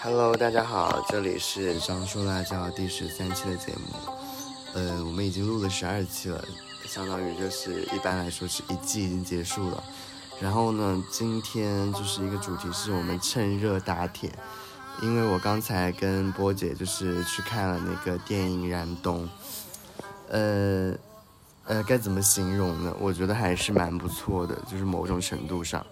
Hello，大家好，这里是张叔辣椒第十三期的节目。呃，我们已经录了十二期了，相当于就是一般来说是一季已经结束了。然后呢，今天就是一个主题是我们趁热打铁，因为我刚才跟波姐就是去看了那个电影《燃冬》，呃呃，该怎么形容呢？我觉得还是蛮不错的，就是某种程度上。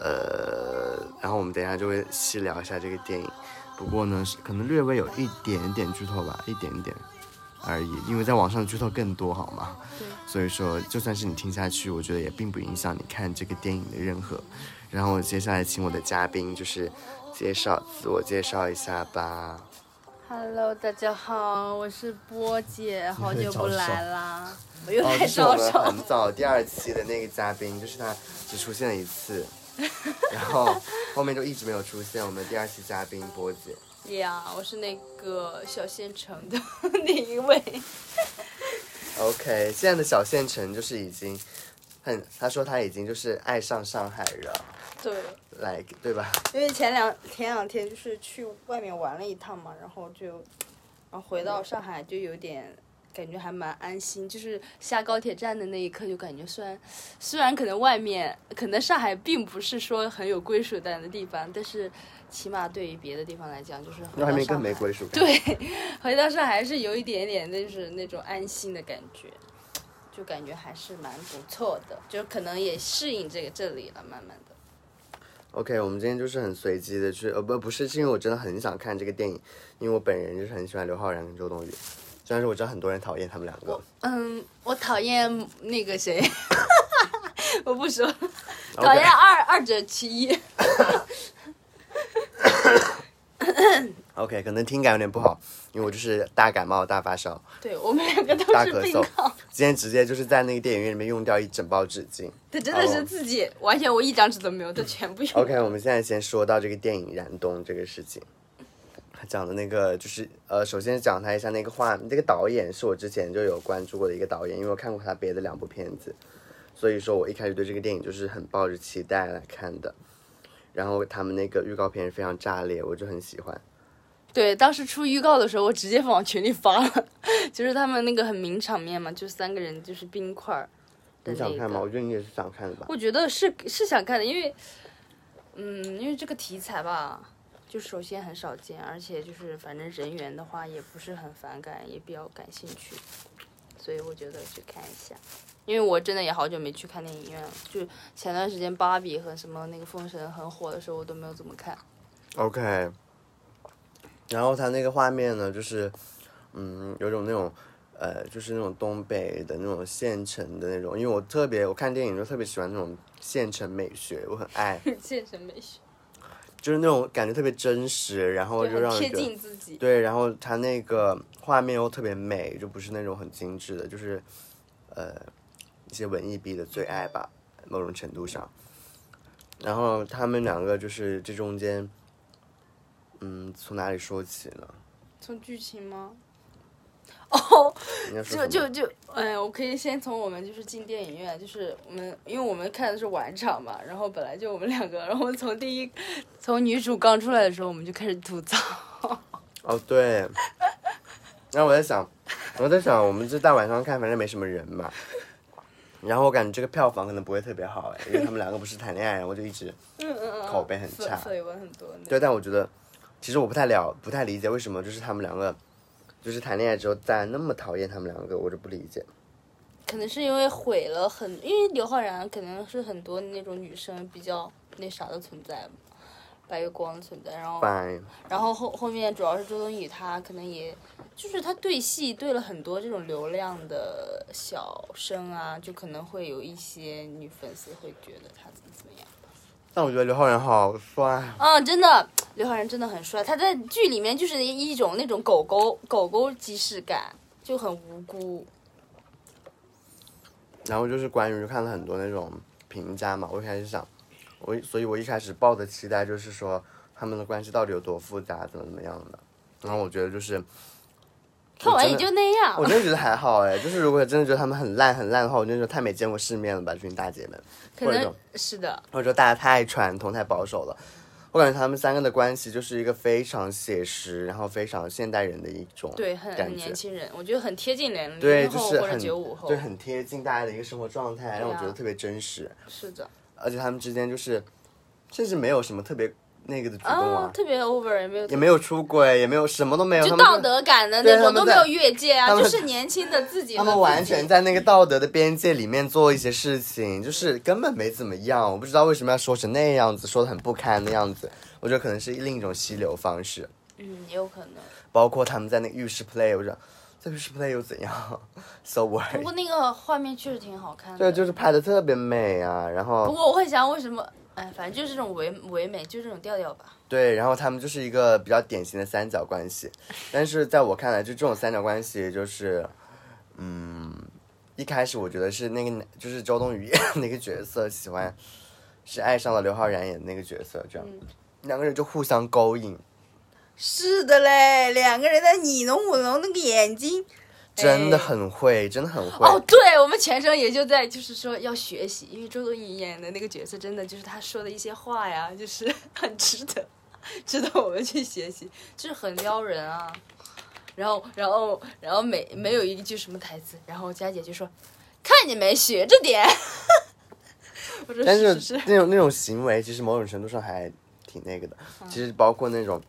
呃，然后我们等一下就会细聊一下这个电影，不过呢，是可能略微有一点点剧透吧，一点点而已，因为在网上的剧透更多，好吗？对。所以说，就算是你听下去，我觉得也并不影响你看这个电影的任何。然后接下来请我的嘉宾就是介绍自我介绍一下吧。Hello，大家好，我是波姐，好久不来啦，我又哦，来这是我们招手。很早第二期的那个嘉宾，就是他只出现了一次，然后后面就一直没有出现。我们第二期嘉宾波姐。呀我是那个小县城的那一位。OK，现在的小县城就是已经很，他说他已经就是爱上上海了，对，来对吧？因为前两前两天就是去外面玩了一趟嘛，然后就，然后回到上海就有点感觉还蛮安心，就是下高铁站的那一刻就感觉虽然虽然可能外面可能上海并不是说很有归属感的地方，但是起码对于别的地方来讲，就是回那还没更到上海。没归属感。对，回到上海还是有一点点的就是那种安心的感觉，就感觉还是蛮不错的，就可能也适应这个这里了，慢慢的。OK，我们今天就是很随机的去，呃不不是，是因为我真的很想看这个电影，因为我本人就是很喜欢刘昊然跟周冬雨，虽然说我知道很多人讨厌他们两个。嗯，我讨厌那个谁，我不说，讨厌二二者其一。OK，可能听感有点不好，因为我就是大感冒、大发烧、对我们两个都是大咳嗽病号，，今天直接就是在那个电影院里面用掉一整包纸巾。他真的是自己完全我一张纸都没有，他全部用。OK，我们现在先说到这个电影《燃冬》这个事情。他讲的那个就是呃，首先讲他一下那个画，那个导演是我之前就有关注过的一个导演，因为我看过他别的两部片子，所以说我一开始对这个电影就是很抱着期待来看的。然后他们那个预告片非常炸裂，我就很喜欢。对，当时出预告的时候，我直接往群里发了，就是他们那个很名场面嘛，就三个人就是冰块儿你想看吗？我觉得你也是想看的吧。我觉得是是想看的，因为，嗯，因为这个题材吧，就首先很少见，而且就是反正人员的话也不是很反感，也比较感兴趣，所以我觉得去看一下。因为我真的也好久没去看电影院了，就前段时间芭比和什么那个封神很火的时候，我都没有怎么看。OK，然后它那个画面呢，就是，嗯，有种那种，呃，就是那种东北的那种县城的那种，因为我特别我看电影就特别喜欢那种县城美学，我很爱，县城美学，就是那种感觉特别真实，然后就让人觉得近自己。对，然后它那个画面又特别美，就不是那种很精致的，就是，呃，一些文艺逼的最爱吧，某种程度上。然后他们两个就是这中间，嗯，从哪里说起呢？从剧情吗？哦，就就就，哎，我可以先从我们就是进电影院，就是我们因为我们看的是晚场嘛，然后本来就我们两个，然后从第一从女主刚出来的时候，我们就开始吐槽，哦，对。然后我在想，我在想，我们这大晚上看，反正没什么人嘛。然后我感觉这个票房可能不会特别好哎，因为他们两个不是谈恋爱，然后就一直嗯嗯嗯，口碑很绯差。绯闻很多。对，但我觉得，其实我不太了，不太理解为什么就是他们两个，就是谈恋爱之后，大家那么讨厌他们两个，我就不理解。可能是因为毁了很，因为刘昊然可能是很多那种女生比较那啥的存在嘛，白月光的存在，然后然后后后面主要是周冬雨，她可能也就是她对戏对了很多这种流量的小生啊，就可能会有一些女粉丝会觉得她怎么怎么样。但我觉得刘昊然好帅，啊，真的，刘昊然真的很帅，他在剧里面就是一种那种狗狗狗狗即视感，就很无辜。然后就是关于看了很多那种评价嘛，我一开始想，我所以我一开始抱的期待就是说他们的关系到底有多复杂，怎么怎么样的。然后我觉得就是看完也就那样我。真的觉得还好哎，就是如果真的觉得他们很烂很烂的话，我真的觉得太没见过世面了吧，这群大姐们，可能是的，或者说大家太传统太保守了。我感觉他们三个的关系就是一个非常写实，然后非常现代人的一种对，很很年轻人，我觉得很贴近年龄对，零后或者就是很九五后对，，很贴近大家的一个生活状态，让我觉得特别真实。是的，而且他们之间就是，甚至没有什么特别那个的举动啊，，啊特别 over 也没有也没有出轨，也没有什么都没有，就道德感的那种都没有越界啊，就是年轻的自己和他们完全在那个道德的边界里面做一些事情，就是根本没怎么样。我不知道为什么要说成那样子，说的很不堪的样子。我觉得可能是另一种吸流方式，嗯，也有可能。包括他们在那个浴室 play，我说在浴室 play 又怎样？So 不 what？过那个画面确实挺好看的。对，就是拍的特别美啊。然后不过我会想，为什么？哎，反正就是这种唯唯美，就这种调调吧。对，然后他们就是一个比较典型的三角关系，但是在我看来，就这种三角关系就是，嗯，一开始我觉得是那个就是周冬雨演 的那个角色喜欢，是爱上了刘昊然演的那个角色，这样、嗯两个人就互相勾引，是的嘞，两个人在你侬我侬那个眼睛。真的哎很会，真的很会。哦，对，我们全程也就在就是说要学习，因为周冬雨演的那个角色真的就是她说的一些话呀，就是 很值得，值得我们去学习，就是很撩人啊。然后，然后，然后没没有一句什么台词，然后佳姐就说：“看你没学着点。”我说但是是那种那种行为，其实某种程度上还挺那个的。嗯其实包括那种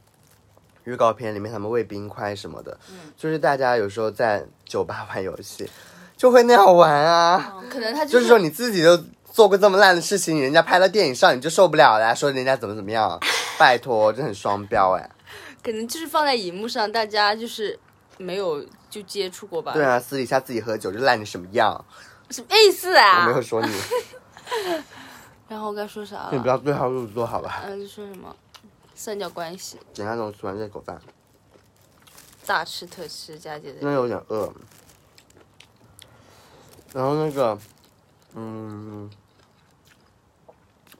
预告片里面他们喂冰块什么的，嗯就是大家有时候在酒吧玩游戏，就会那样玩啊。嗯可能他就是说你自己都做过这么烂的事情，人家拍到电影上你就受不了了，说人家怎么怎么样，拜托，这很双标哎。可能就是放在荧幕上，大家就是没有就接触过吧？对，啊，私底下自己喝酒就烂成什么样，什么意思啊？我没有说你，然后我该说啥了？你不要对号入座好吧？嗯，就说什么三角关系，等一下等我吃完这口饭，大吃特吃，佳姐的。真的有点饿。然后那个，嗯，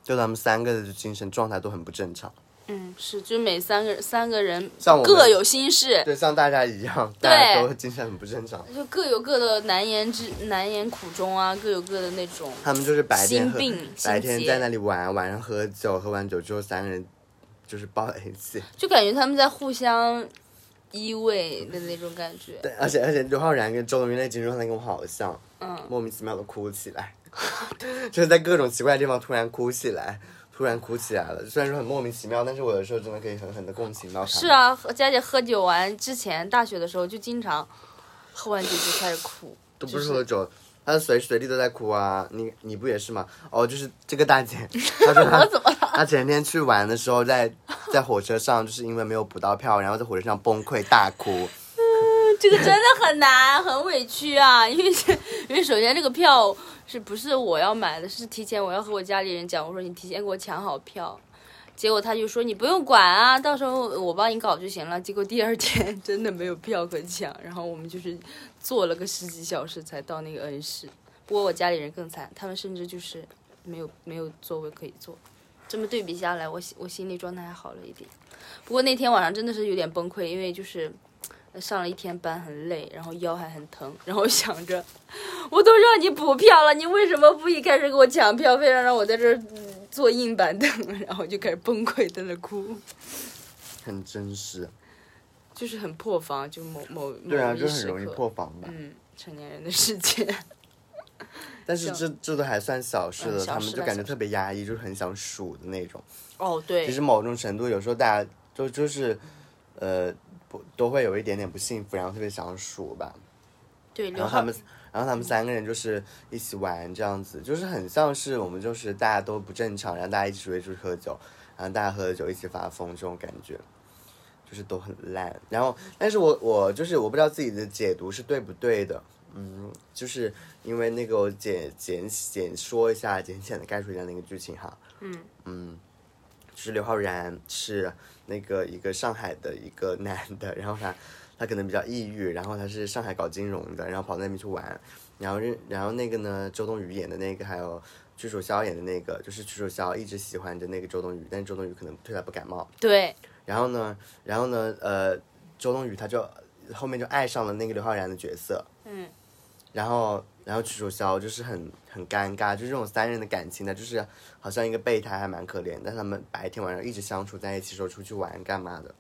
就他们三个的精神状态都很不正常，嗯是，就每三个三个人像我们各有心事，对，像大家一样，对。大家都精神很不正常。就各有各的难言之难言苦衷啊，各有各的那种他们就是白天喝，心病白天在那里玩，晚上喝酒，喝完酒之后三个人就是抱在一起。就感觉他们在互相依偎的那种感觉。对，而且而且刘昊然跟周冬雨那精神状态跟我好像，嗯，莫名其妙的哭起来，就是在各种奇怪的地方突然哭起来，突然哭起来了。虽然说很莫名其妙，但是我有时候真的可以狠狠的共情到他。是，啊，佳姐喝酒完之前，大学的时候就经常喝完酒就开始哭，都不是喝酒。他随时随地都在哭啊！你你不也是吗？哦，就是这个大姐，她说她 怎么他？前天去玩的时候在，在火车上，就是因为没有补到票，然后在火车上崩溃大哭。嗯这个真的很难，很委屈啊！因为因为首先这个票是不是我要买的，是提前我要和我家里人讲，我说你提前给我抢好票。结果他就说你不用管啊，到时候我帮你搞就行了。结果第二天 真的没有票可抢，然后我们就是坐了个十几小时才到那个恩施。不过我家里人更惨，他们甚至就是没有没有座位可以坐。这么对比下来，我心我心理状态还好了一点。不过那天晚上真的是有点崩溃，因为就是呃上了一天班很累，然后腰还很疼，然后想着我都让你补票了，你为什么不一开始给我抢票，非要让我在这儿、嗯坐硬板凳？然后就开始崩溃，在那哭，很真实。就是很破防，就某某某对啊，就很容易破防吧。嗯，成年人的世界。但是这这都还算小事了，嗯他们就感觉特别压抑，就是很想数的那种。哦，对其实某种程度，有时候大家就就是，呃，不都会有一点点不幸福，然后特别想数吧。对，然后他们，然后他们三个人就是一起玩这样子，就是很像是我们就是大家都不正常，然后大家一起出去出去喝酒，然后大家喝了酒一起发疯这种感觉，就是都很烂。然后，但是我我就是我不知道自己的解读是对不对的，嗯，就是因为那个我简简简说一下，简简的概述一下那个剧情哈，嗯。嗯，就是刘昊然是那个一个上海的一个男的，然后他他可能比较抑郁，然后他是上海搞金融的，然后跑到那边去玩，然后认然后那个呢，周冬雨演的那个，还有屈楚萧演的那个，就是屈楚萧一直喜欢着那个周冬雨，但是周冬雨可能对他不感冒，对，然后呢，然后呢，呃，周冬雨她就后面就爱上了那个刘昊然的角色，嗯，然后然后曲楚萧就是很很尴尬，就这种三人的感情呢，就是好像一个备胎，还蛮可怜，但他们白天晚上一直相处在一起，说出去玩干嘛的。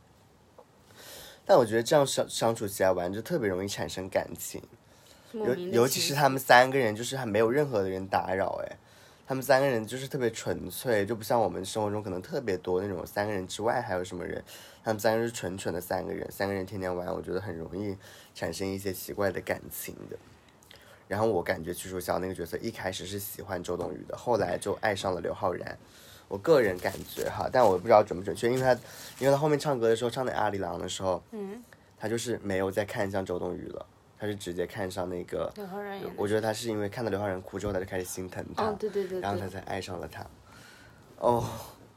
但我觉得这样相相处起来玩就特别容易产生感情，尤尤其是他们三个人，就是还没有任何的人打扰，哎，他们三个人就是特别纯粹，就不像我们生活中可能特别多那种三个人之外还有什么人，他们三个人是纯纯的三个人，三个人天天玩，我觉得很容易产生一些奇怪的感情的。然后我感觉屈楚萧那个角色一开始是喜欢周冬雨的，后来就爱上了刘昊然。我个人感觉哈，但我不知道准不准确，因为他，因为他后面唱歌的时候唱那阿里郎的时候，嗯，他就是没有再看向周冬雨了，他是直接看上那个刘昊然我觉得他是因为看到刘昊然哭之后，他就开始心疼他，哦，对对对对。然后他才爱上了他。哦，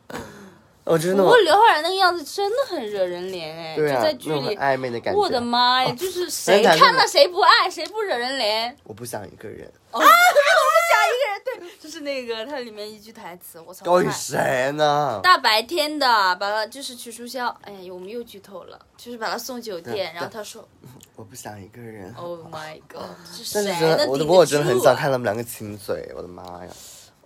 我真的不过刘昊然那个样子真的很惹人怜哎，对啊，就在剧里，暧昧的感觉。我的妈呀，就是谁看了谁不爱，谁不惹人怜。我不想一个人。啊，我不想一个人，对，就是那个它里面一句台词，我操，高与太谁呢？大白天的把他就是曲楚萧，哎呀，我们又剧透了，就是把他送酒店，然后他说 我不想一个人。，Oh my God，这是谁真的，我能顶不过我真的很想看他们两个亲嘴，我的妈呀！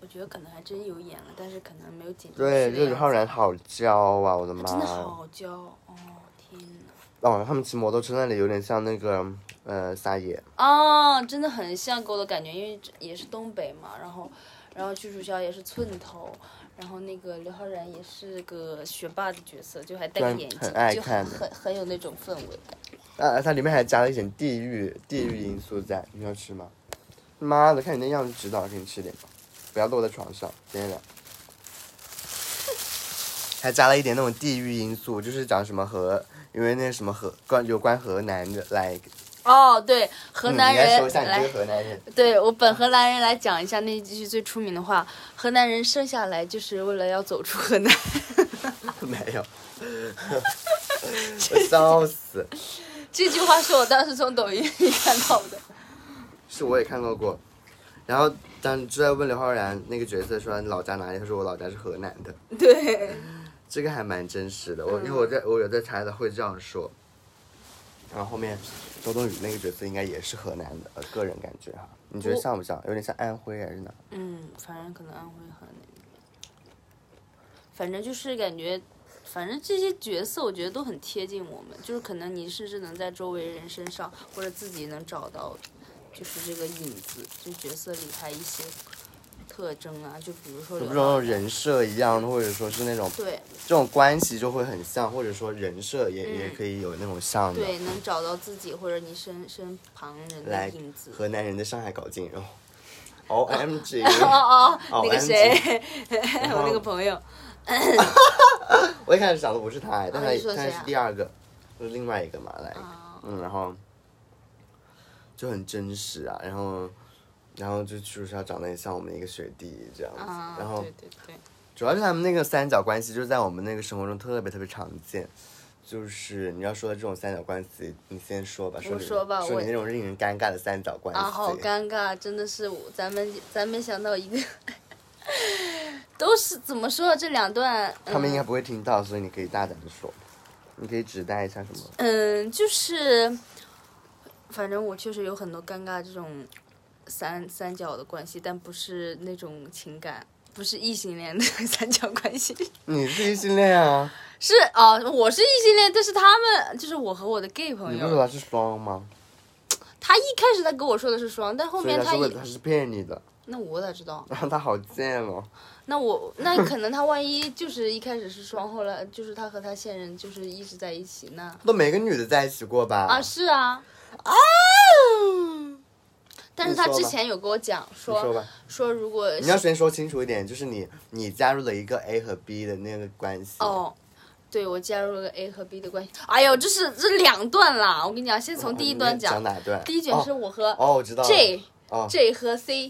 我觉得可能还真有演了，但是可能没有剪进去对，的这刘样子昊然好娇啊，我的妈真的！好娇哦，天哪！哦，他们骑摩托车那里有点像那个呃撒野，哦，真的很像给我的感觉，因为这也是东北嘛，然后，然后屈楚萧也是寸头，然后那个刘昊然也是个学霸的角色，就还戴个眼镜，很爱就很很很有那种氛围感。啊，它里面还加了一点地域地域因素在，你要吃吗？妈的，看你那样子知道，给你吃点吧，不要落在床上，点点。还加了一点那种地域因素，就是讲什么河，因为那什么河关有关河南的来，哦，对，河南嗯你来人说一下你这来个河南人，对我本河南人来讲一下那句最出名的话：河南人生下来就是为了要走出河南。没有，我笑死。这句话是我当时从抖音里看到的。是我也看到过。然后当就在问刘昊然那个角色说你老家哪里，他说我老家是河南的，对，这个还蛮真实的。我嗯因为我在我有在猜他会这样说。然后后面周冬雨那个角色应该也是河南的，呃个人感觉哈，你觉得像不像？有点像安徽还是哪？嗯，反正可能安徽河南，反正就是感觉，反正这些角色我觉得都很贴近我们，就是可能你甚至能在周围人身上或者自己能找到，就是这个影子，就角色里他一些特征啊，就比如说人设一样的，或者说是那种对这种关系就会很像，或者说人设也、嗯也可以有那种像的。对，能找到自己或者你身身旁人的影子。河南人在上海搞金融，O M G，哦哦，那个谁，我那个朋友，我一开始想的不是他，但他、啊你说但是第二个，就是另外一个嘛，来，啊嗯，然后就很真实啊，然后然后就就是要长得也像我们一个学弟这样子，啊，然后对对对，主要是他们那个三角关系，就是在我们那个生活中特别特别常见。就是你要说的这种三角关系，你先说吧，说说吧我说你那种令人尴尬的三角关系。啊，好尴尬，真的是我咱们咱没想到一个，都是怎么说这两段，他们应该嗯不会听到，所以你可以大胆的说，你可以指代一下什么。嗯，就是，反正我确实有很多尴尬这种三三角的关系，但不是那种情感，不是异性恋的 三角关系。你是异性恋啊？是啊、我是异性恋，但是他们就是我和我的 gay 朋友，你不是说他是双吗？他一开始他跟我说的是双，但后面也他他是骗你的，那我咋知道？然后他好贱哦。那我那可能他万一就是一开始是双，后来就是他和他现任就是一直在一起，那都没跟女的在一起过吧？啊是啊，但是他之前有跟我讲说说吧，说如果你要先说清楚一点，就是你你加入了一个 A 和 B 的那个关系。哦。对，我加入了个 A 和 B 的关系。哎呦，这是这两段啦！我跟你讲，先从第一段讲讲。哪段？第一卷是我和哦，我知道了。J、哦，J 和 C，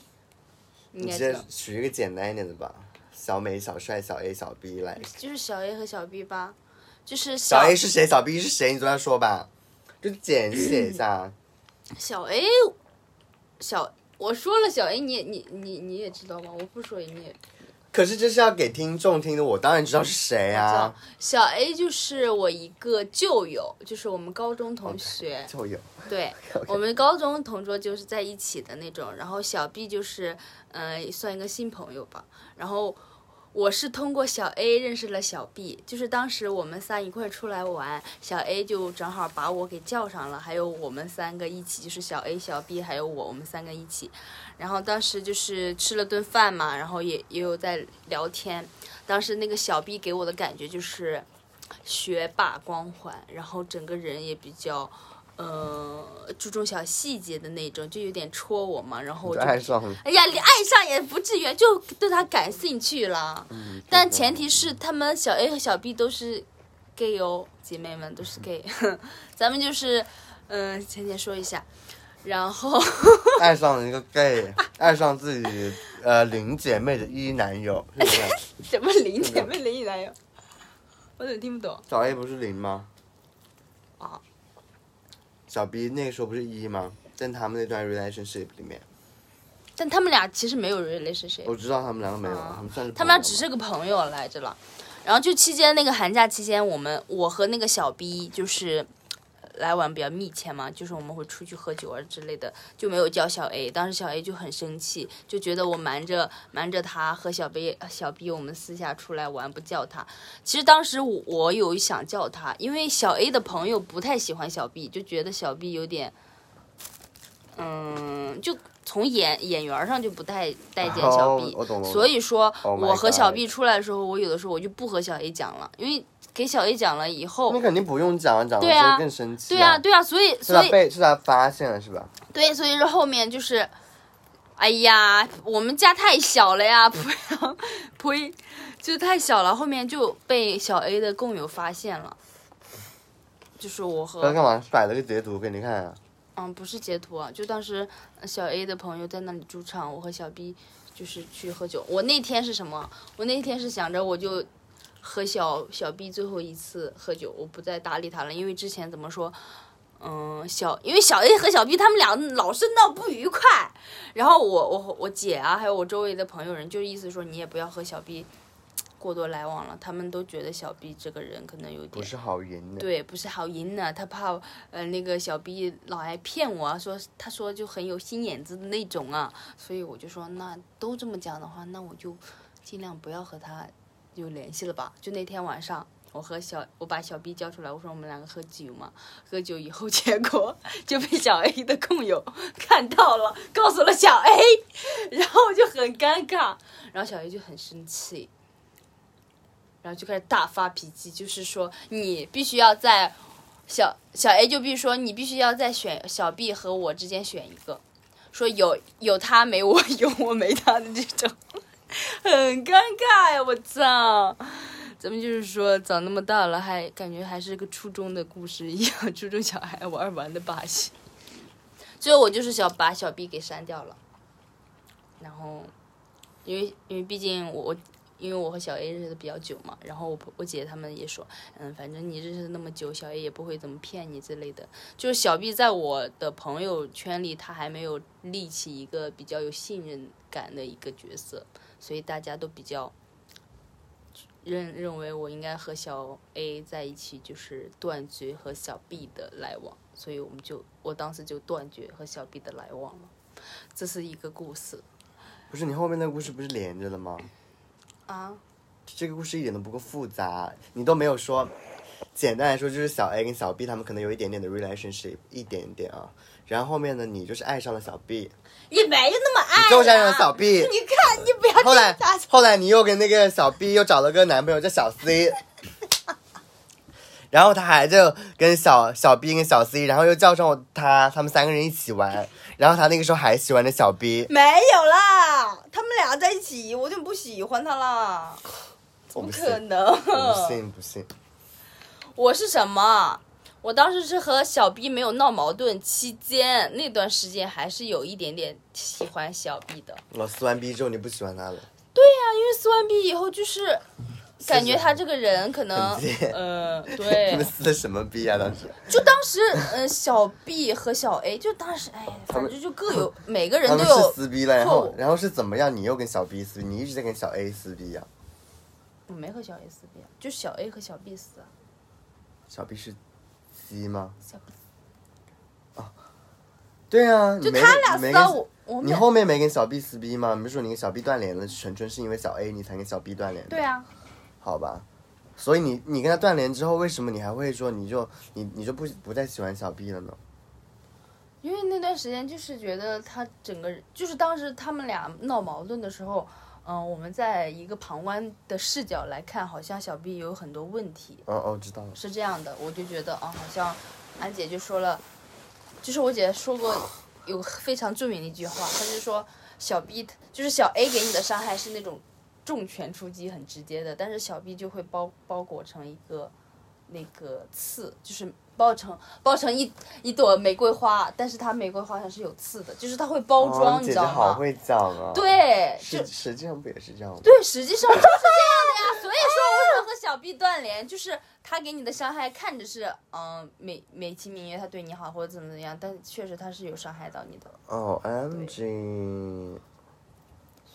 应你直接该知道，取一个简单一点的吧，小美、小帅、小 A、小 B 来。就是小 A 和小 B 吧，就是小 A 是谁？小 B 是谁？你总要说吧，就简写一下。小 A，小我说了小 A，你也你你你也知道吗？我不说你也可是这是要给听众听的，我当然知道是谁啊，小 A 就是我一个旧友，就是我们高中同学。旧友。对，我们高中同桌就是在一起的那种。然后小 B 就是，呃，算一个新朋友吧。然后我是通过小 A 认识了小 B，就是当时我们仨一块出来玩，小 A 就正好把我给叫上了，还有我们三个一起，就是小 A、小 B 还有我，我们三个一起。然后当时就是吃了顿饭嘛，然后也也有在聊天。当时那个小 B 给我的感觉就是学霸光环，然后整个人也比较。呃，注重小细节的那种，就有点戳我嘛，然后我就就爱上了。哎呀，你爱上也不至于，就对他感兴趣了。嗯但前提是他们小 A 和小 B 都是 gay 哦，姐妹们都是 gay。咱们就是，嗯、浅浅说一下，然后 爱上了一个 gay，爱上自己呃零姐妹的一男友，是不是？什么零姐妹零一男友，我怎么听不懂？小 A 不是零吗？啊。小 B 那个时候不是一吗？在他们那段 relationship 里面，但他们俩其实没有 relationship，我知道他们两个没有，啊他们算是他们俩只是个朋友来着了。然后就期间那个寒假期间，我们我和那个小 B 就是来往比较密切嘛，就是我们会出去喝酒啊之类的，就没有叫小 A。当时小 A 就很生气，就觉得我瞒着瞒着他和小 B 小 B 我们私下出来玩不叫他。其实当时我我有想叫他，因为小 A 的朋友不太喜欢小 B，就觉得小 B 有点，嗯，就从眼眼缘上就不太待见小 B。所以说，Oh 我和小 B 出来的时候，我有的时候我就不和小 A 讲了，因为给小 A 讲了以后那，肯定不用讲了，讲了之后更生气、对啊，对啊，所以是他所以被是他发现了是吧？对，所以说后面就是，哎呀，我们家太小了呀，不要，呸，就太小了，后面就被小 A 的共友发现了，就是我和他干嘛摆了个截图给你看啊？嗯，不是截图啊，就当时呃小 A 的朋友在那里驻唱，我和小 B 就是去喝酒。我那天是什么？我那天是想着我就和小小 B 最后一次喝酒，我不再搭理他了，因为之前怎么说，嗯，小因为小 A 和小 B 他们俩老是闹不愉快，然后我我我姐啊，还有我周围的朋友人，就意思说你也不要和小 B 过多来往了，他们都觉得小 B 这个人可能有点不是好人的。对，不是好赢呢，他怕呃那个小 B 老爱骗我啊，说他说就很有心眼子的那种啊，所以我就说那都这么讲的话，那我就尽量不要和他有联系了吧。就那天晚上，我和小我把小 B 叫出来，我说我们两个喝酒嘛，喝酒以后结果就被小 A 的共友 看到了，告诉了小 A，然后就很尴尬，然后小 A 就很生气。然后就开始大发脾气，就是说你必须要在小小 A 就必须说你必须要在选小 B 和我之间选一个，说有有他没我，有我没他的这种，很尴尬呀！我操，咱们就是说长那么大了，还感觉还是个初中的故事一样，初中小孩玩玩的把戏。最后我就是想把小 B 给删掉了，然后因为因为毕竟我因为我和小 A 认识的比较久嘛，然后我我姐他们也说，嗯，反正你认识那么久，小 A 也不会怎么骗你之类的。就是小 B 在我的朋友圈里，他还没有立起一个比较有信任感的一个角色，所以大家都比较认认为我应该和小 A 在一起，就是断绝和小 B 的来往，所以我们就我当时就断绝和小 B 的来往了。这是一个故事不是你后面那故事不是连着的吗？啊。这个故事一点都不够复杂，你都没有说。简单来说，就是小 A 跟小 B 他们可能有一点点的 relationship，一点点啊。然后后面呢，你就是爱上了小 B，也没有那么爱、啊，就是爱上了小 B。你看，你不要后来后来你又跟那个小 B 又找了个男朋友叫小 C，然后他还就跟小小 B 跟小 C，然后又叫上他，他们三个人一起玩。然后他那个时候还喜欢着小 B，没有啦，他们俩在一起，我就不喜欢他啦，怎么可能？不信不信。我是什么？我当时是和小 B 没有闹矛盾期间，那段时间还是有一点点喜欢小 B 的。我撕完 B 之后你不喜欢他了，对呀因为撕完 B 以后，就是感觉他这个人可能呃，你 对们，撕的什么逼啊？当时就当时，呃，小 B 和小 A 就当时，哎，反正就各有每个人都有，撕逼了，然后然后是怎么样？你又跟小 B 撕逼，你一直在跟小 A 撕逼呀、我没和小 A 撕逼啊，就小 A 和小 B 撕啊，小 B 是 C 吗？小 B 对啊，就他俩撕啊，我我你后面没跟小 B 撕逼吗？你不是说你跟小 B 断联了，纯纯是因为小 A 你才跟小 B 断联的？对啊，好吧，所以你你跟他断联之后，为什么你还会说你就你你就不不再喜欢小 B 了呢？因为那段时间就是觉得他整个人，就是当时他们俩闹矛盾的时候，嗯、我们在一个旁观的视角来看，好像小 B 有很多问题，哦哦，知道了。是这样的，我就觉得，啊，好像安姐就说了，就是我姐说过有非常著名的一句话，她就说小 B 就是小 A 给你的伤害是那种重拳出击很直接的，但是小 B 就会包包裹成一个那个刺，就是包成包成一一朵玫瑰花，但是它玫瑰花上是有刺的，就是它会包装，你知道吗？好会讲啊。，对，就实实际上不也是这样吗？对，实际上就是这样的呀。所以说，为什么和小 B 断联，就是他给你的伤害看着是嗯美美其名曰他对你好或者怎么怎么样，但确实他是有伤害到你的。哦，M G，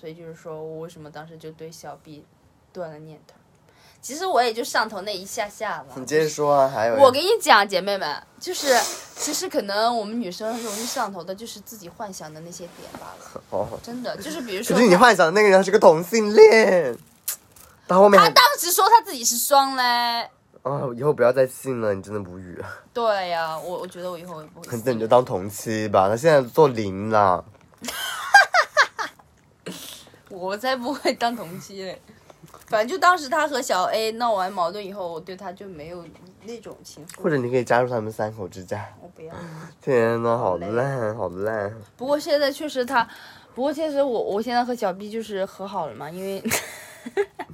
所以就是说我为什么当时就对小 B 断了念头。其实我也就上头那一下下了。你接着说啊，还有我跟你讲，姐妹们，就是其实可能我们女生容易上头的，就是自己幻想的那些点罢了。哦，真的，就是比如说可是你幻想的那个人是个同性恋，到后面他当时说他自己是双嘞。哦，以后不要再信了，你真的无语。对呀、我我觉得我以后也不会信。那你就当同期吧，他现在做零了。我才不会当同期嘞。反正就当时他和小 A 闹完矛盾以后，我对他就没有那种情愫。或者你可以加入他们三口之家。我不要。天呐，好烂，好烂。不过现在确实他，不过确实我我现在和小 B 就是和好了嘛，因为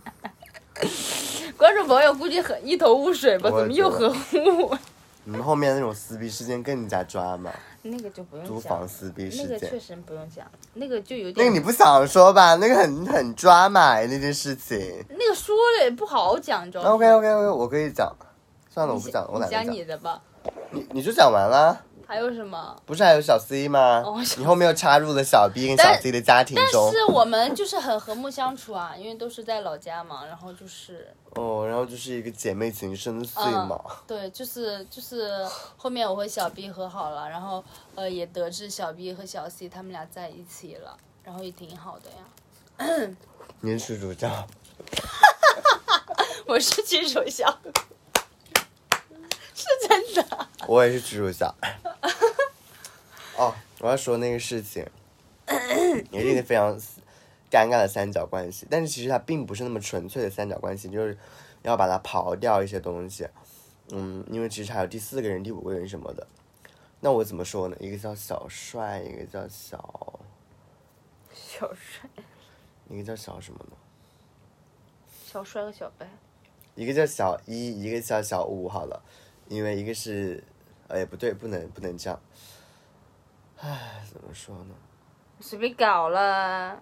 观众朋友估计很一头雾水吧，怎么又和睦？你们后面那种撕逼事件更加抓嘛，那个就不用讲租房，撕逼那事件。那个确实不用讲，那个就有点那点个你不想说吧？那个很很抓马，那件事情。那个说了也不好讲，你知道吗 OK OK OK，我可以讲。算了，我不讲，我你讲懒得讲。你的吧。你你就讲完了，还有什么？不是还有小 C 吗？你后面又插入了小 B 跟小 C 的家庭中。但是我们就是很和睦相处啊，因为都是在老家嘛，然后就是哦，然后就是一个姐妹情深邃嗯嘛。对，就是就是后面我和小 B 和好了，然后呃也得知小 B 和小 C 他们俩在一起了，然后也挺好的呀。您是主角，我是曲手笑，是真的。我也是蜘蛛侠。哦，我要说那个事情，也是一个非常尴尬的三角关系，但是其实它并不是那么纯粹的三角关系，就是要把它刨掉一些东西。嗯，因为其实还有第四个人、第五个人什么的。那我怎么说呢？一个叫小帅，一个叫小，小帅、一个叫小什么呢？小帅和小白，一个叫小一，一个叫小五，好了，因为一个是，哎，不对，不能不能这样。唉，怎么说呢？随便搞了。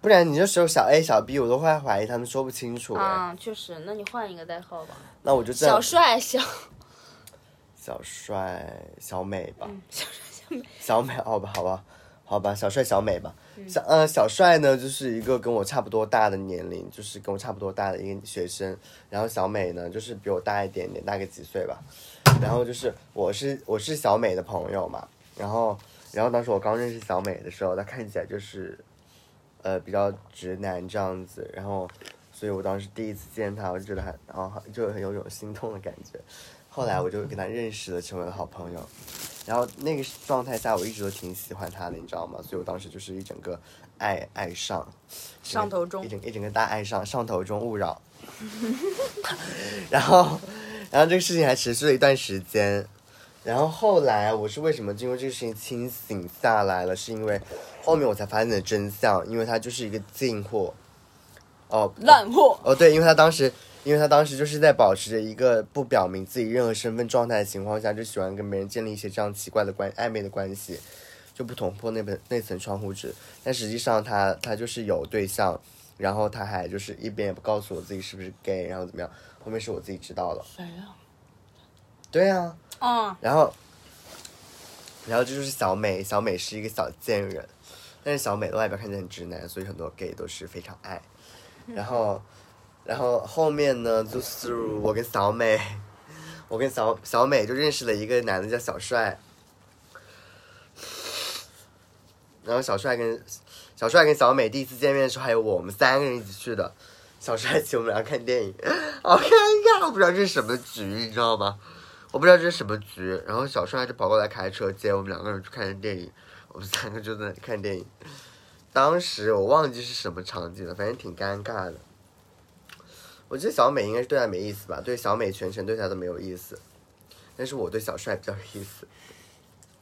不然你就只有小 A、小 B，我都会怀疑他们说不清楚哎。啊，确实，那你换一个代号吧。那我就这样小帅、小小帅、小美吧，嗯小帅、小美，小美，好吧，好吧，好吧，小帅、小美吧。小呃，小帅呢，就是一个跟我差不多大的年龄，就是跟我差不多大的一个学生。然后小美呢，就是比我大一点点，大个几岁吧。然后就是我是我是小美的朋友嘛，然后然后当时我刚认识小美的时候，她看起来就是呃比较直男这样子，然后所以我当时第一次见她，我就觉得很然后就很有种心动的感觉。后来我就跟她认识了，成为了好朋友。然后那个状态下，我一直都挺喜欢他的，你知道吗？所以我当时就是一整个爱爱上，上头中一整一整个大爱上，上头中勿扰。然后，然后这个事情还持续了一段时间。然后后来我是为什么就因为这个事情清醒下来了？是因为后面我才发现的真相，因为他就是一个进货。哦，烂货。哦，对，因为他当时，因为他当时就是在保持着一个不表明自己任何身份状态的情况下，就喜欢跟别人建立一些这样奇怪的关暧昧的关系，就不捅破那本那层窗户纸。但实际上他他就是有对象，然后他还就是一边也不告诉我自己是不是 gay，然后怎么样，后面是我自己知道了。谁呀？对啊，嗯，然后，然后这就是小美，小美是一个小贱人，但是小美的外表看起来很直男，所以很多 gay 都是非常爱。然后，然后后面呢，就是我跟小美，我跟小小美就认识了一个男的叫小帅，然后小帅跟小帅跟小美第一次见面的时候，还有我们三个人一起去的。小帅请我们俩看电影，好尴尬，我不知道这是什么局，你知道吗？我不知道这是什么局，然后小帅就跑过来开车接我们两个人去看电影，我们三个就在那看电影。当时我忘记是什么场景了，反正挺尴尬的。我觉得小美应该是对他没意思吧，对小美全程对他都没有意思，但是我对小帅比较有意思。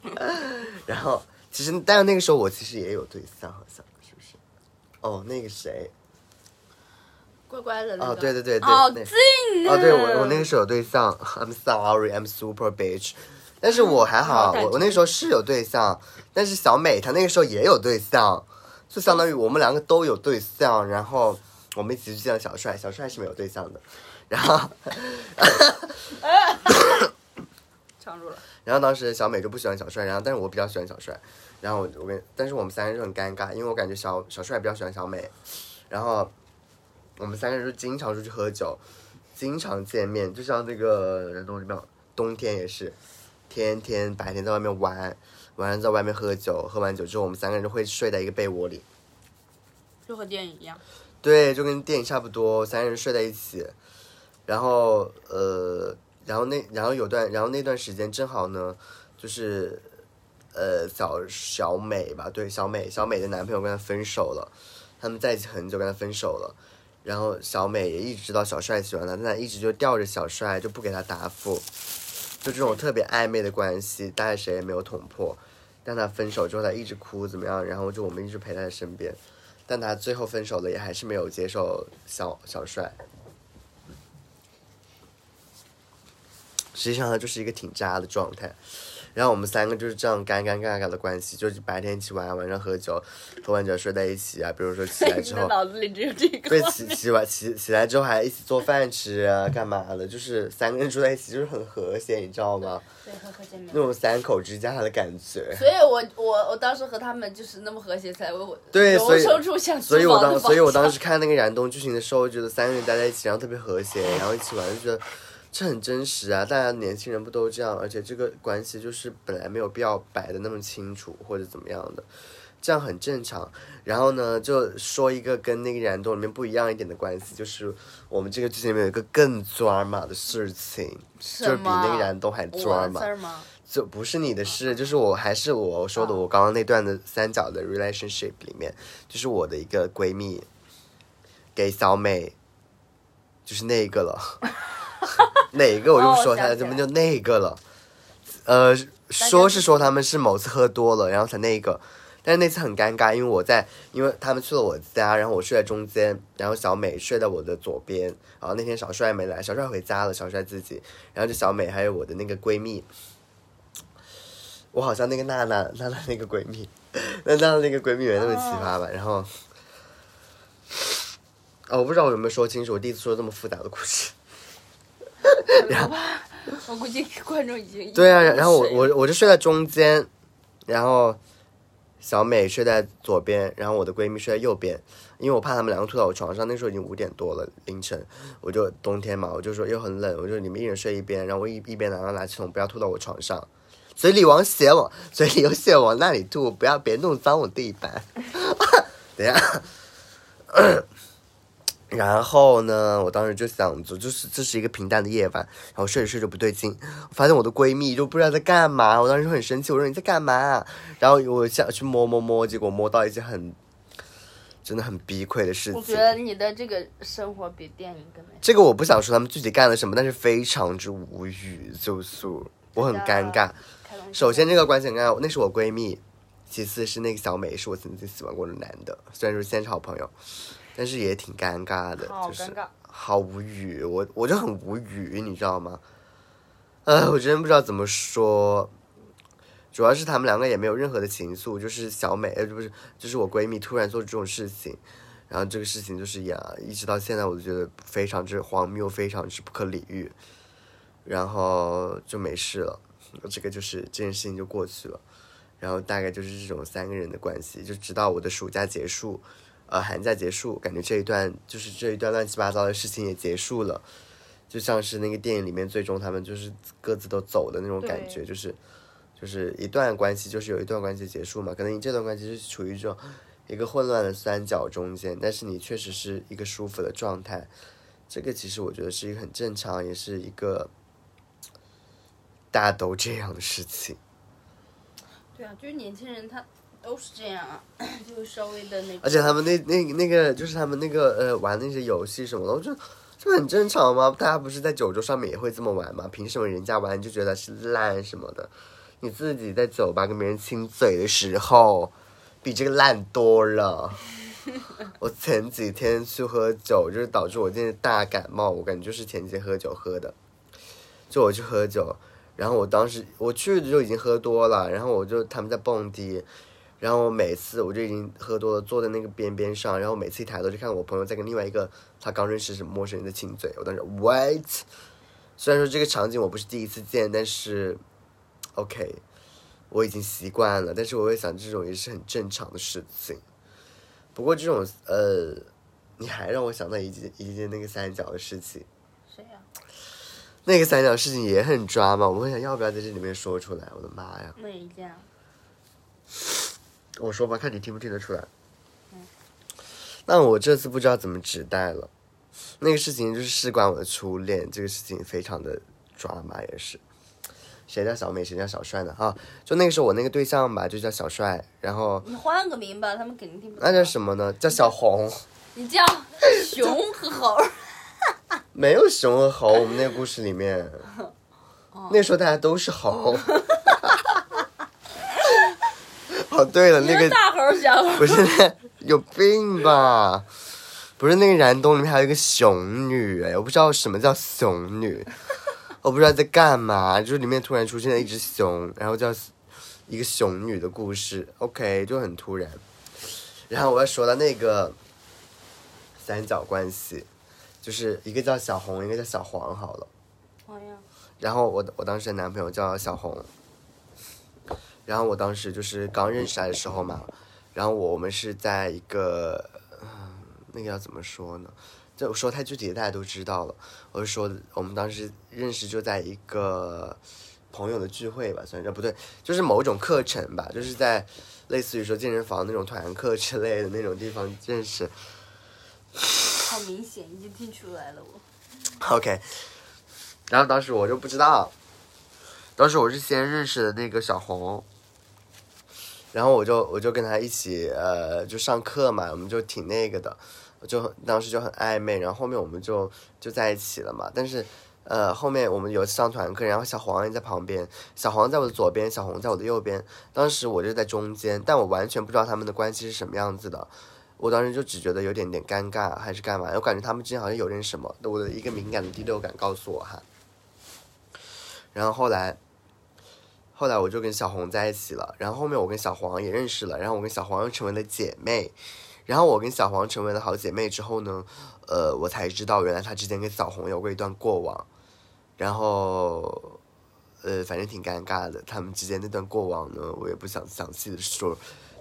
然后其实，但是那个时候我其实也有对象，好像是不是？哦，那个谁？乖乖的那个。哦，对对对对，好那近啊！哦，对我我那个时候有对象，I'm sorry, I'm super bitch。但是我还好，嗯我我那时候是有对象，但是小美她那个时候也有对象，就相当于我们两个都有对象，然后我们一起去见了小帅，小帅是没有对象的，然后 呛住了。然后当时小美就不喜欢小帅，然后但是我比较喜欢小帅，然后我我跟但是我们三个人就很尴尬，因为我感觉小小帅比较喜欢小美，然后我们三个人就经常出去喝酒，经常见面，就像那个人东里面，冬天也是，天天白天在外面玩，晚上在外面喝酒，喝完酒之后我们三个人就会睡在一个被窝里，就和电影一样。对，就跟电影差不多，三个人睡在一起，然后呃，然后那然后有段，然后那段时间正好呢，就是呃小小美吧，对，小美小美的男朋友跟她分手了，他们在一起很久，跟她分手了，然后小美也一直知道小帅喜欢她，但她一直就吊着小帅，就不给他答复，就这种特别暧昧的关系，大概谁也没有捅破。但她分手之后，她一直哭怎么样？然后就我们一直陪她在身边。但他最后分手了，也还是没有接受小小帅。实际上，他就是一个挺渣的状态。然后我们三个就是这样尴尴尬尬的关系，就是白天一起玩，晚上喝酒，喝完酒睡在一起啊。比如说起来之后，脑子里只有这个对，起起完起起来之后还一起做饭吃啊，干嘛的？就是三个人住在一起，就是很和谐，你知道吗？对，和和见面那。种三口之家的感觉。所以我我我当时和他们就是那么和谐，才为我对，所以生出像所以我当所以我当时时看那个燃冬剧情的时候，觉得三个人待在一起，然后特别和谐，然后一起玩，就觉得这很真实啊！大家年轻人不都这样？而且这个关系就是本来没有必要摆的那么清楚或者怎么样的，这样很正常。然后呢，就说一个跟那个燃冬里面不一样一点的关系，就是我们这个剧情里面有一个更抓马的事情，就是比那个燃冬还抓马？就不是你的事，就是我还是我说的，我刚刚那段的三角的 relationship 里面，就是我的一个闺蜜给小美，就是那个了，哪个我就不说他了，哦我想起来这不就那个了？呃，说是说他们是某次喝多了，然后才那个，但是那次很尴尬，因为我在，因为他们去了我家，然后我睡在中间，然后小美睡在我的左边，然后那天小帅没来，小帅回家了，小帅自己，然后就小美还有我的那个闺蜜。我好像那个娜娜，娜娜那个闺蜜，那娜娜那个闺蜜没那么奇葩吧？然后，哦，我不知道我有没有说清楚，我第一次说这么复杂的故事。我估计观众已经对啊，然后我我我就睡在中间，然后小美睡在左边，然后我的闺蜜睡在右边，因为我怕她们两个吐到我床上。那时候已经五点多了，凌晨，我就冬天嘛，我就说又很冷，我就你们一人睡一边，然后我一一边拿拿垃圾桶，不要吐到我床上。嘴里往血往嘴里有血往那里吐，不要别弄脏我地板。等一下。然后呢，我当时就想着，就是这是一个平淡的夜晚，然后睡着睡着不对劲，我发现我的闺蜜就不知道在干嘛，我当时就很生气，我说你在干嘛？然后我想去摸摸摸，结果摸到一件很真的很逼愧的事情。我觉得你的这个生活比电影更美。这个我不想说他们具体干了什么，但是非常之无语，就是我很尴尬。首先这个关系很尴尬，那是我闺蜜，其次是那个小美，是我曾经喜欢过的男的，虽然说现在是好朋友，但是也挺尴尬的，就是好尴尬。好无语，我我就很无语，你知道吗？呃，我真不知道怎么说。主要是他们两个也没有任何的情愫，就是小美，呃，不是，就是我闺蜜突然做这种事情，然后这个事情就是呀，一直到现在我都觉得非常之荒谬，非常之不可理喻。然后就没事了，这个就是这件事情就过去了。然后大概就是这种三个人的关系，就直到我的暑假结束，呃，寒假结束，感觉这一段就是这一段乱七八糟的事情也结束了，就像是那个电影里面最终他们就是各自都走的那种感觉，就是就是一段关系就是有一段关系结束嘛，可能你这段关系是处于这种一个混乱的三角中间，但是你确实是一个舒服的状态，这个其实我觉得是一个很正常，也是一个大家都这样的事情。对啊，就是年轻人他都是这样啊，就是稍微的那种。而且他们那那那个就是他们那个呃玩那些游戏什么的，我觉得这很正常吗？大家不是在酒桌上面也会这么玩吗？凭什么人家玩就觉得是烂什么的？你自己在酒吧跟别人亲嘴的时候，比这个烂多了。我前几天去喝酒，就是导致我今天大感冒，我感觉就是前几天喝酒喝的。就我去喝酒，然后我当时我去的就已经喝多了，然后我就他们在蹦迪，然后我每次我就已经喝多了，坐在那个边边上，然后每次一抬头就看到我朋友在跟另外一个他刚认识什么陌生人的亲嘴，我当时 what？虽然说这个场景我不是第一次见，但是 OK，我已经习惯了，但是我会想这种也是很正常的事情。不过这种呃，你还让我想到一件一件那个三角的事情。谁呀、那个三角事情也很抓嘛，我会想要不要在这里面说出来？我的妈呀！哪一件啊？我说吧，看你听不听得出来。那我这次不知道怎么指代了。那个事情就是事关我的初恋，这个事情非常的抓马，也是。谁叫小美，谁叫小帅呢？哈，就那个时候我那个对象吧，就叫小帅，然后你换个名吧，他们肯定听不懂。那叫什么呢？叫小红。你叫熊和猴儿。没有熊和猴，我们那个故事里面，那时候大家都是猴。哦，对了，那个大猴儿小猴。不是有病吧？不是那个燃冬里面还有一个熊女哎，我不知道什么叫熊女，我不知道在干嘛，就是里面突然出现了一只熊，然后叫一个熊女的故事，OK 就很突然。然后我要说到那个三角关系，就是一个叫小红，一个叫小黄好了。好呀，然后我我当时的男朋友叫小红，然后我当时就是刚认识他的时候嘛，然后我们是在一个，嗯，那个要怎么说呢？就说太具体的大家都知道了。我是说我们当时认识就在一个朋友的聚会吧，算是不对，就是某种课程吧，就是在类似于说健身房那种团课之类的那种地方认识。好明显，已经听出来了我。OK，然后当时我就不知道，当时我是先认识的那个小红，然后我就我就跟他一起呃就上课嘛，我们就挺那个的，就当时就很暧昧，然后后面我们就就在一起了嘛，但是。呃，后面我们有上团课，然后小黄也在旁边，小黄在我的左边，小红在我的右边。当时我就在中间，但我完全不知道他们的关系是什么样子的。我当时就只觉得有点点尴尬，还是干嘛？我感觉他们之间好像有点什么，我的一个敏感的第六感告诉我哈。然后后来，后来我就跟小红在一起了，然后后面我跟小黄也认识了，然后我跟小黄又成为了姐妹，然后我跟小黄成为了好姐妹之后呢，呃，我才知道原来她之前跟小红有过一段过往，然后。呃，反正挺尴尬的。他们之间那段过往呢，我也不想详细的说，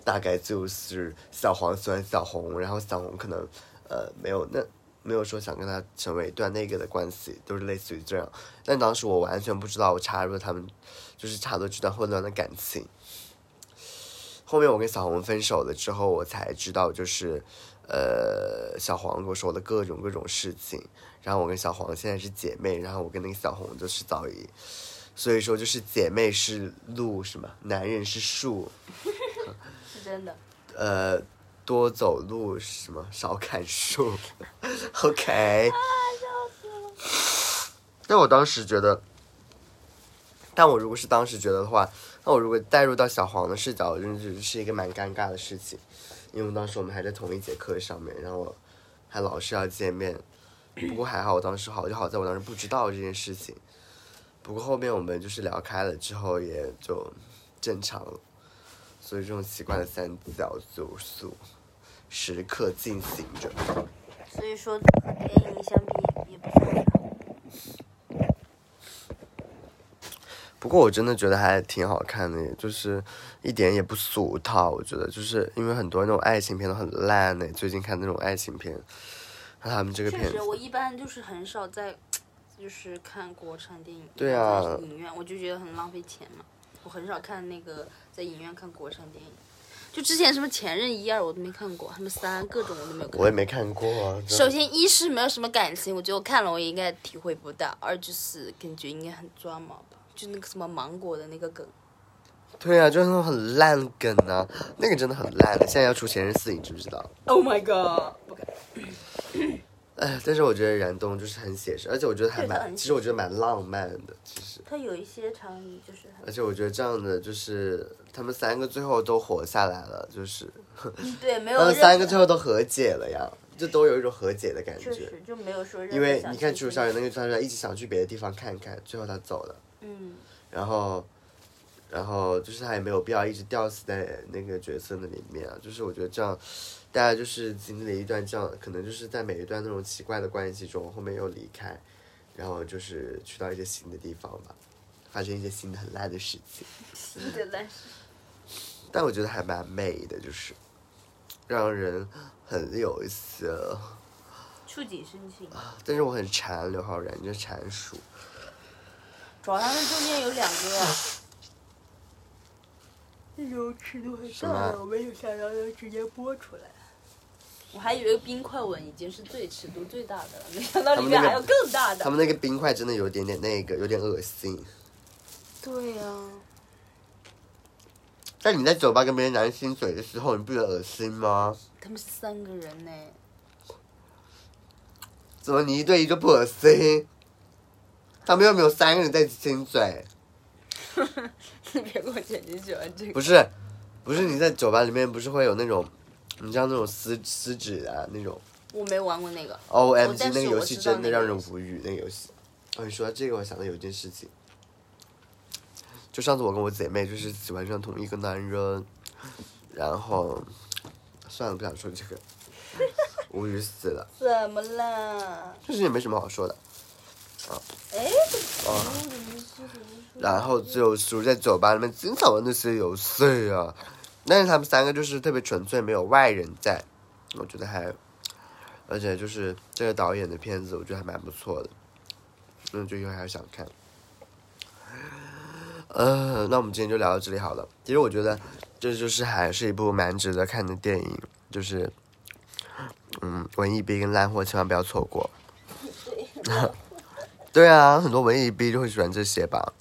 大概就是小黄喜欢小红，然后小红可能呃没有那没有说想跟他成为一段那个的关系，都是类似于这样。但当时我完全不知道，我插入他们就是差不多这段混乱的感情。后面我跟小红分手了之后，我才知道就是呃小黄跟我说的各种各种事情，然后我跟小黄现在是姐妹，然后我跟那个小红就是早已。所以说，就是姐妹是路是吗？男人是树，是真的。呃，多走路什么少砍树，OK。但我当时觉得，但我如果是当时觉得的话，那我如果带入到小黄的视角，我真的觉得是一个蛮尴尬的事情，因为当时我们还在同一节课上面，然后还老是要见面。不过还好，我当时好就好在我当时不知道这件事情。不过后面我们就是聊开了之后，也就正常了。所以这种奇怪的三角组素时刻进行着。所以说和电影相比也不算不过我真的觉得还挺好看的，就是一点也不俗套。我觉得就是因为很多那种爱情片都很烂呢，最近看那种爱情片，他们这个片确实，我一般就是很少在，就是看国产电影。对啊影院我就觉得很浪费钱嘛。我很少看那个在影院看国产电影，就之前什么《前任》一二我都没看过，他们三各种我都没有看。我也没看过啊。首先一是没有什么感情，我觉得我看了我也应该体会不到；二就是感觉应该很抓马吧，就那个什么芒果的那个梗。对啊，就是那种很烂梗啊，那个真的很烂的。现在要出《前任四》，你知不知道？Oh my god！不敢。哎，但是我觉得燃冬就是很写实，而且我觉得还蛮，其实我觉得蛮浪漫的，其实。他有一些场景就是很而且我觉得这样的就是他们三个最后都活下来了，就是对，没有他们三个最后都和解了呀，就都有一种和解的感觉。确实就没有说因为你看《楚小人》那个他说一直想去别的地方看看，最后他走了，嗯，然后，然后就是他也没有必要一直吊死在那个角色那里面啊。就是我觉得这样，大家就是经历了一段这样，可能就是在每一段那种奇怪的关系中，后面又离开，然后就是去到一些新的地方吧，发生一些新的很烂的事情。新的烂事。但我觉得还蛮美的，就是让人很有一些，触景生情。但是我很馋刘昊然，就是馋鼠。主要他们中间有两个，那种尺度很大的，我没有想到能直接播出来。我还以为冰块吻已经是最尺度最大的了，没想到里面还有更大的。他们那个冰块真的有点点那个，有点恶心。对呀、但你在酒吧跟别人男亲嘴的时候，你不觉得恶心吗？他们是三个人呢，怎么你一对一就不恶心？他们又没有三个人在一起亲嘴，你 别跟我讲你喜欢这个。不是，不是你在酒吧里面不是会有那种，你知道那种撕撕纸啊那种我没玩过那个。O M G，那个游戏真的让人无语，那个游戏。哦，你说到这个，我想到有一件事情，就上次我跟我姐妹就是喜欢上同一个男人，然后算了，不想说这个，无语死了，怎么啦？就是也没什么好说的。哎，哦？然后就是在酒吧里面经常玩那些游戏啊，但是他们三个就是特别纯粹，没有外人在，我觉得还，而且就是这个导演的片子，我觉得还蛮不错的，嗯，就以后还想看。呃，那我们今天就聊到这里好了。其实我觉得这就是还是一部蛮值得看的电影，就是，嗯，文艺逼跟烂货千万不要错过。对啊，很多文艺逼就会喜欢这些吧。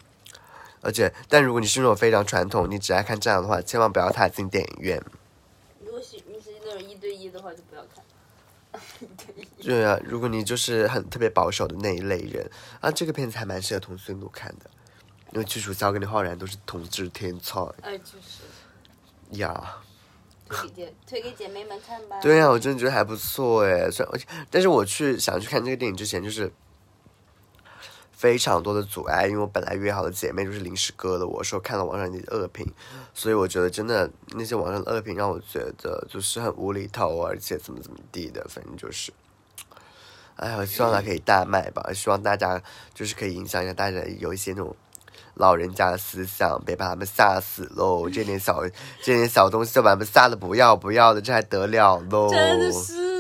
而且，但如果你是那种非常传统，你只爱看这样的话，千万不要踏进电影院。如果是你是那种一对一的话，就不要看。一对一。对啊，如果你就是很特别保守的那一类人啊，这个片子还蛮适合同性路看的，因为屈楚萧跟刘昊然都是同志天才哎，就是呀。推给姐推给姐妹们看吧。对呀、我真的觉得还不错哎，虽然而但是我去想去看这个电影之前，就是非常多的阻碍，因为我本来约好的姐妹就是临时割了我，说看了网上那些恶评，所以我觉得真的那些网上的恶评让我觉得就是很无厘头，而且怎么怎么地的，反正就是。哎，我希望它可以大卖吧，希望大家就是可以影响一下大家有一些那种老人家的思想，别把他们吓死喽！这点小这点小东西就把他们吓得不要不要的，这还得了喽？真是，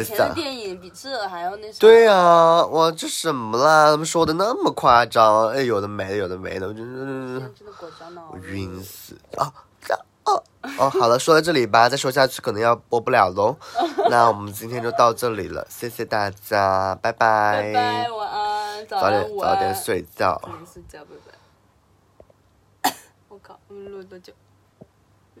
以前的电影比这还要那啥。对呀、哇，这什么啦？他们说的那么夸张，哎，有的没的，有的没的，我真的真的果胶脑我晕死啊！这哦哦，好了，说到这里吧，再说下去可能要播不了喽。那我们今天就到这里了，谢谢大家，拜拜，拜拜，晚安，早早点。早点睡觉。早点睡觉，拜拜。我靠，我们录了多久？